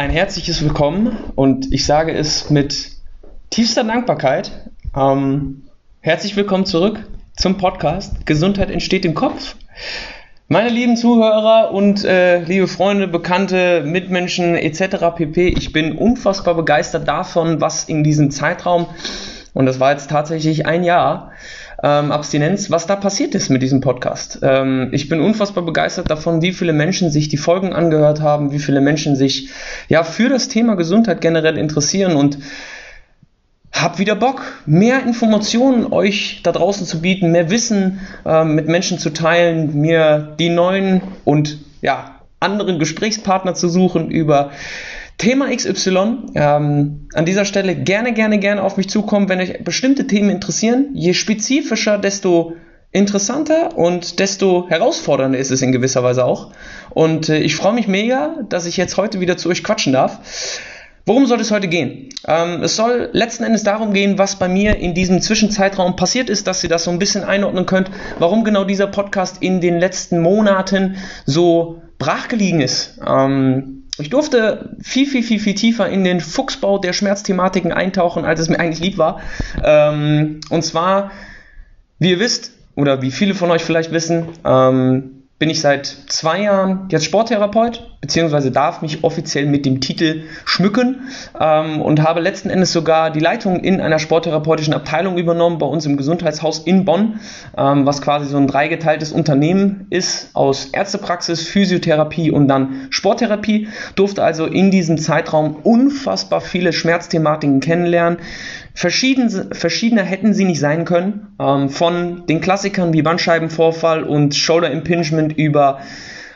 ein herzliches Willkommen und ich sage es mit tiefster Dankbarkeit. Ähm, herzlich willkommen zurück zum Podcast Gesundheit entsteht im Kopf. Meine lieben Zuhörer und äh, liebe Freunde, Bekannte, Mitmenschen etc. pp. Ich bin unfassbar begeistert davon, was in diesem Zeitraum, und das war jetzt tatsächlich ein Jahr, ähm, Abstinenz, was da passiert ist mit diesem Podcast. Ähm, ich bin unfassbar begeistert davon, wie viele Menschen sich die Folgen angehört haben, wie viele Menschen sich ja für das Thema Gesundheit generell interessieren und hab wieder Bock, mehr Informationen euch da draußen zu bieten, mehr Wissen äh, mit Menschen zu teilen, mir die neuen und ja anderen Gesprächspartner zu suchen über Thema XY. Ähm, an dieser Stelle gerne, gerne, gerne auf mich zukommen, wenn euch bestimmte Themen interessieren. Je spezifischer, desto interessanter und desto herausfordernder ist es in gewisser Weise auch. Und äh, ich freue mich mega, dass ich jetzt heute wieder zu euch quatschen darf. Worum soll es heute gehen? Ähm, es soll letzten Endes darum gehen, was bei mir in diesem Zwischenzeitraum passiert ist, dass ihr das so ein bisschen einordnen könnt, warum genau dieser Podcast in den letzten Monaten so brachgelegen ist. Ähm, ich durfte viel, viel, viel, viel tiefer in den Fuchsbau der Schmerzthematiken eintauchen, als es mir eigentlich lieb war. Ähm, und zwar, wie ihr wisst, oder wie viele von euch vielleicht wissen, ähm, bin ich seit zwei Jahren jetzt Sporttherapeut, beziehungsweise darf mich offiziell mit dem Titel schmücken ähm, und habe letzten Endes sogar die Leitung in einer sporttherapeutischen Abteilung übernommen bei uns im Gesundheitshaus in Bonn, ähm, was quasi so ein dreigeteiltes Unternehmen ist aus Ärztepraxis, Physiotherapie und dann Sporttherapie. Durfte also in diesem Zeitraum unfassbar viele Schmerzthematiken kennenlernen, Verschieden, verschiedener hätten sie nicht sein können. Ähm, von den Klassikern wie Bandscheibenvorfall und Shoulder Impingement über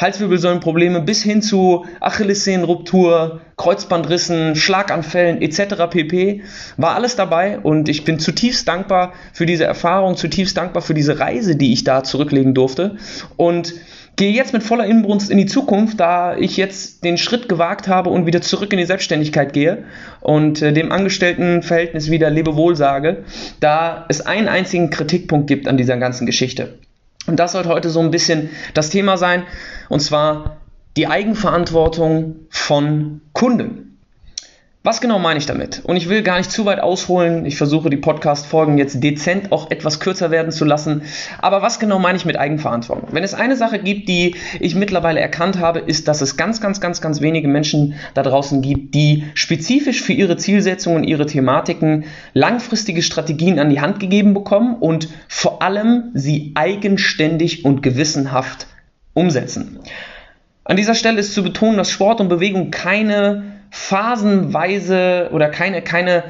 Halswirbelsäulenprobleme bis hin zu Achillessehnenruptur, Kreuzbandrissen, Schlaganfällen etc. pp. War alles dabei und ich bin zutiefst dankbar für diese Erfahrung, zutiefst dankbar für diese Reise, die ich da zurücklegen durfte. Und gehe jetzt mit voller Inbrunst in die Zukunft, da ich jetzt den Schritt gewagt habe und wieder zurück in die Selbstständigkeit gehe und äh, dem Angestelltenverhältnis wieder Lebewohl sage, da es einen einzigen Kritikpunkt gibt an dieser ganzen Geschichte. Und das sollte heute so ein bisschen das Thema sein, und zwar die Eigenverantwortung von Kunden. Was genau meine ich damit? Und ich will gar nicht zu weit ausholen. Ich versuche die Podcast-Folgen jetzt dezent auch etwas kürzer werden zu lassen. Aber was genau meine ich mit Eigenverantwortung? Wenn es eine Sache gibt, die ich mittlerweile erkannt habe, ist, dass es ganz, ganz, ganz, ganz wenige Menschen da draußen gibt, die spezifisch für ihre Zielsetzungen, ihre Thematiken langfristige Strategien an die Hand gegeben bekommen und vor allem sie eigenständig und gewissenhaft umsetzen. An dieser Stelle ist zu betonen, dass Sport und Bewegung keine phasenweise oder keine, keine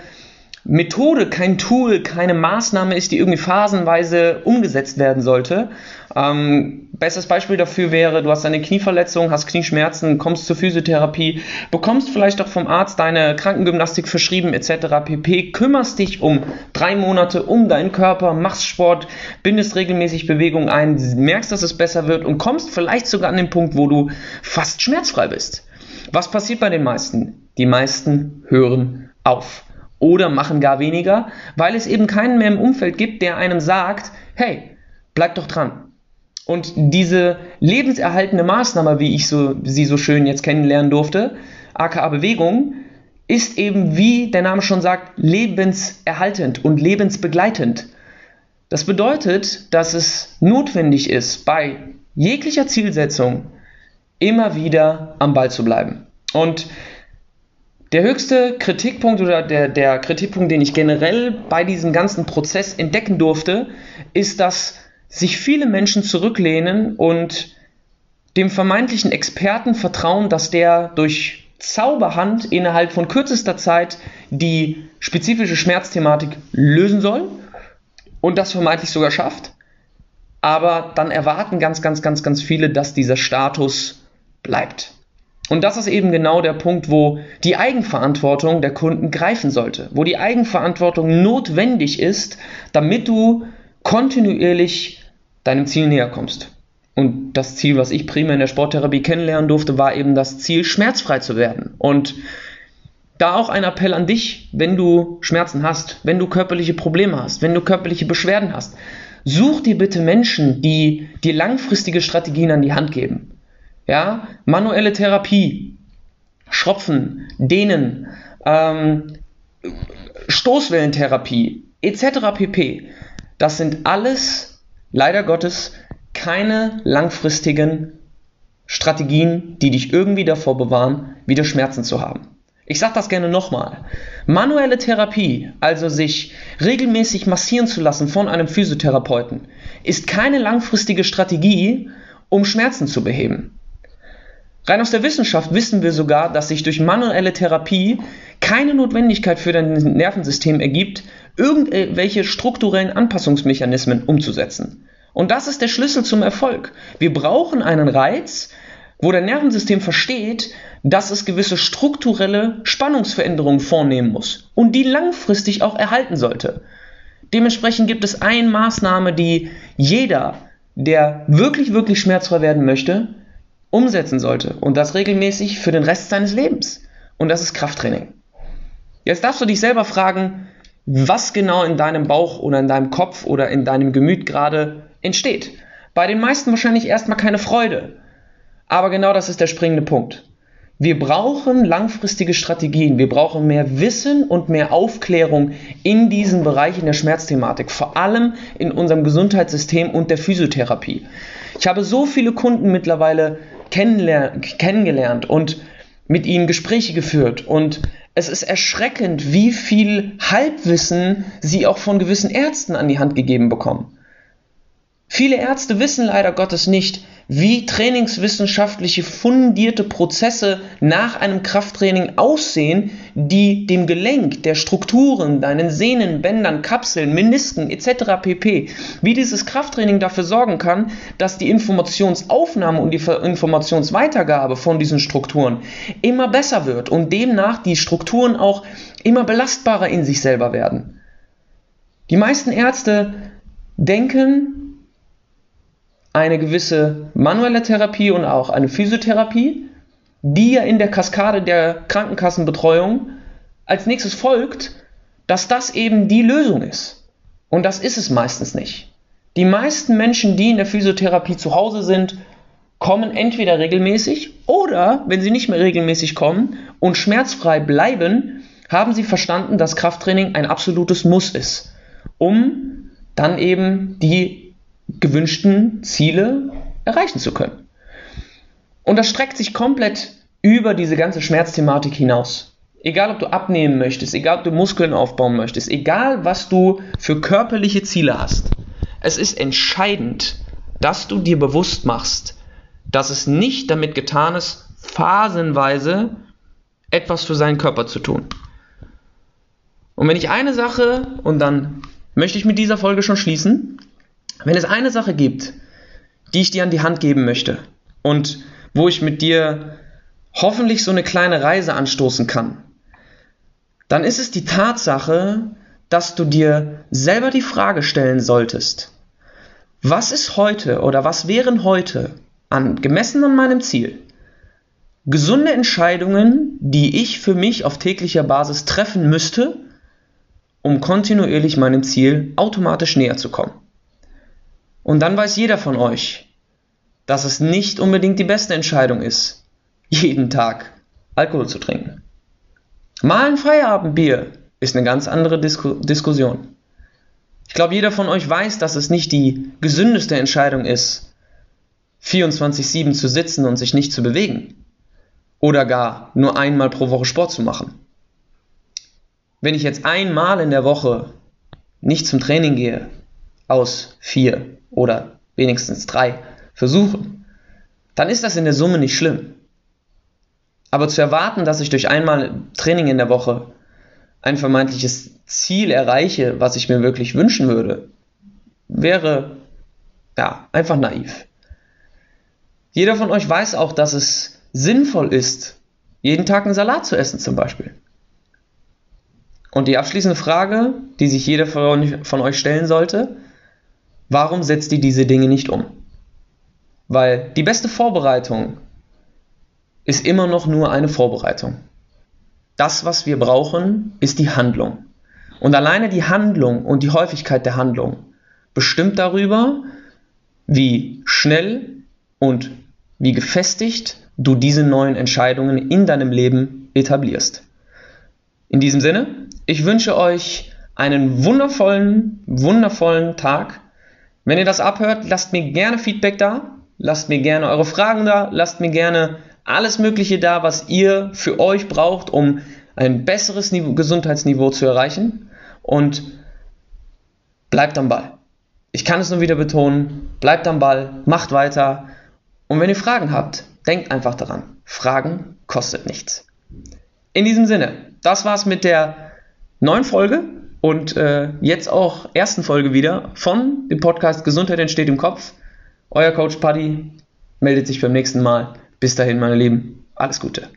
Methode, kein Tool, keine Maßnahme ist, die irgendwie phasenweise umgesetzt werden sollte. Ähm, bestes Beispiel dafür wäre, du hast eine Knieverletzung, hast Knieschmerzen, kommst zur Physiotherapie, bekommst vielleicht auch vom Arzt deine Krankengymnastik verschrieben etc. pp. Kümmerst dich um drei Monate um deinen Körper, machst Sport, bindest regelmäßig Bewegung ein, merkst, dass es besser wird und kommst vielleicht sogar an den Punkt, wo du fast schmerzfrei bist. Was passiert bei den meisten? Die meisten hören auf oder machen gar weniger, weil es eben keinen mehr im Umfeld gibt, der einem sagt, hey, bleib doch dran. Und diese lebenserhaltende Maßnahme, wie ich so, sie so schön jetzt kennenlernen durfte, aka Bewegung, ist eben, wie der Name schon sagt, lebenserhaltend und lebensbegleitend. Das bedeutet, dass es notwendig ist, bei jeglicher Zielsetzung immer wieder am Ball zu bleiben. Und der höchste Kritikpunkt oder der, der Kritikpunkt, den ich generell bei diesem ganzen Prozess entdecken durfte, ist, dass sich viele Menschen zurücklehnen und dem vermeintlichen Experten vertrauen, dass der durch Zauberhand innerhalb von kürzester Zeit die spezifische Schmerzthematik lösen soll und das vermeintlich sogar schafft. Aber dann erwarten ganz, ganz, ganz, ganz viele, dass dieser Status bleibt. Und das ist eben genau der Punkt, wo die Eigenverantwortung der Kunden greifen sollte, wo die Eigenverantwortung notwendig ist, damit du kontinuierlich deinem Ziel näher kommst. Und das Ziel, was ich primär in der Sporttherapie kennenlernen durfte, war eben das Ziel, schmerzfrei zu werden. Und da auch ein Appell an dich, wenn du Schmerzen hast, wenn du körperliche Probleme hast, wenn du körperliche Beschwerden hast, such dir bitte Menschen, die dir langfristige Strategien an die Hand geben. Ja, manuelle Therapie Schropfen, Dehnen, ähm, Stoßwellentherapie etc. pp. Das sind alles, leider Gottes, keine langfristigen Strategien, die dich irgendwie davor bewahren, wieder Schmerzen zu haben. Ich sage das gerne nochmal. Manuelle Therapie, also sich regelmäßig massieren zu lassen von einem Physiotherapeuten, ist keine langfristige Strategie, um Schmerzen zu beheben. Rein aus der Wissenschaft wissen wir sogar, dass sich durch manuelle Therapie keine Notwendigkeit für dein Nervensystem ergibt, irgendwelche strukturellen Anpassungsmechanismen umzusetzen. Und das ist der Schlüssel zum Erfolg. Wir brauchen einen Reiz, wo dein Nervensystem versteht, dass es gewisse strukturelle Spannungsveränderungen vornehmen muss und die langfristig auch erhalten sollte. Dementsprechend gibt es eine Maßnahme, die jeder, der wirklich, wirklich schmerzfrei werden möchte, umsetzen sollte und das regelmäßig für den Rest seines Lebens. Und das ist Krafttraining. Jetzt darfst du dich selber fragen, was genau in deinem Bauch oder in deinem Kopf oder in deinem Gemüt gerade entsteht. Bei den meisten wahrscheinlich erstmal keine Freude. Aber genau das ist der springende Punkt. Wir brauchen langfristige Strategien, wir brauchen mehr Wissen und mehr Aufklärung in diesen Bereichen der Schmerzthematik, vor allem in unserem Gesundheitssystem und der Physiotherapie. Ich habe so viele Kunden mittlerweile kennengelernt und mit ihnen Gespräche geführt und es ist erschreckend, wie viel Halbwissen sie auch von gewissen Ärzten an die Hand gegeben bekommen. Viele Ärzte wissen leider Gottes nicht, wie trainingswissenschaftliche fundierte Prozesse nach einem Krafttraining aussehen, die dem Gelenk, der Strukturen, deinen Sehnen, Bändern, Kapseln, Menisken etc. pp. Wie dieses Krafttraining dafür sorgen kann, dass die Informationsaufnahme und die Informationsweitergabe von diesen Strukturen immer besser wird und demnach die Strukturen auch immer belastbarer in sich selber werden. Die meisten Ärzte denken, eine gewisse manuelle Therapie und auch eine Physiotherapie, die ja in der Kaskade der Krankenkassenbetreuung als nächstes folgt, dass das eben die Lösung ist. Und das ist es meistens nicht. Die meisten Menschen, die in der Physiotherapie zu Hause sind, kommen entweder regelmäßig oder, wenn sie nicht mehr regelmäßig kommen und schmerzfrei bleiben, haben sie verstanden, dass Krafttraining ein absolutes Muss ist, um dann eben die gewünschten Ziele erreichen zu können. Und das streckt sich komplett über diese ganze Schmerzthematik hinaus. Egal, ob du abnehmen möchtest, egal, ob du Muskeln aufbauen möchtest, egal, was du für körperliche Ziele hast. Es ist entscheidend, dass du dir bewusst machst, dass es nicht damit getan ist, phasenweise etwas für seinen Körper zu tun. Und wenn ich eine Sache, und dann möchte ich mit dieser Folge schon schließen, wenn es eine Sache gibt, die ich dir an die Hand geben möchte und wo ich mit dir hoffentlich so eine kleine Reise anstoßen kann, dann ist es die Tatsache, dass du dir selber die Frage stellen solltest, was ist heute oder was wären heute, an, gemessen an meinem Ziel, gesunde Entscheidungen, die ich für mich auf täglicher Basis treffen müsste, um kontinuierlich meinem Ziel automatisch näher zu kommen. Und dann weiß jeder von euch, dass es nicht unbedingt die beste Entscheidung ist, jeden Tag Alkohol zu trinken. Mal ein Feierabendbier ist eine ganz andere Disku Diskussion. Ich glaube, jeder von euch weiß, dass es nicht die gesündeste Entscheidung ist, 24-7 zu sitzen und sich nicht zu bewegen. Oder gar nur einmal pro Woche Sport zu machen. Wenn ich jetzt einmal in der Woche nicht zum Training gehe, aus vier oder wenigstens drei Versuchen, dann ist das in der Summe nicht schlimm. Aber zu erwarten, dass ich durch einmal Training in der Woche ein vermeintliches Ziel erreiche, was ich mir wirklich wünschen würde, wäre ja einfach naiv. Jeder von euch weiß auch, dass es sinnvoll ist, jeden Tag einen Salat zu essen zum Beispiel. Und die abschließende Frage, die sich jeder von euch stellen sollte, Warum setzt ihr diese Dinge nicht um? Weil die beste Vorbereitung ist immer noch nur eine Vorbereitung. Das, was wir brauchen, ist die Handlung. Und alleine die Handlung und die Häufigkeit der Handlung bestimmt darüber, wie schnell und wie gefestigt du diese neuen Entscheidungen in deinem Leben etablierst. In diesem Sinne, ich wünsche euch einen wundervollen, wundervollen Tag. Wenn ihr das abhört, lasst mir gerne Feedback da, lasst mir gerne eure Fragen da, lasst mir gerne alles Mögliche da, was ihr für euch braucht, um ein besseres Niveau, Gesundheitsniveau zu erreichen. Und bleibt am Ball. Ich kann es nur wieder betonen, bleibt am Ball, macht weiter. Und wenn ihr Fragen habt, denkt einfach daran, Fragen kostet nichts. In diesem Sinne, das war's mit der neuen Folge und äh, jetzt auch ersten Folge wieder von dem Podcast Gesundheit entsteht im Kopf. Euer Coach Paddy meldet sich beim nächsten Mal. Bis dahin, meine Lieben, alles Gute.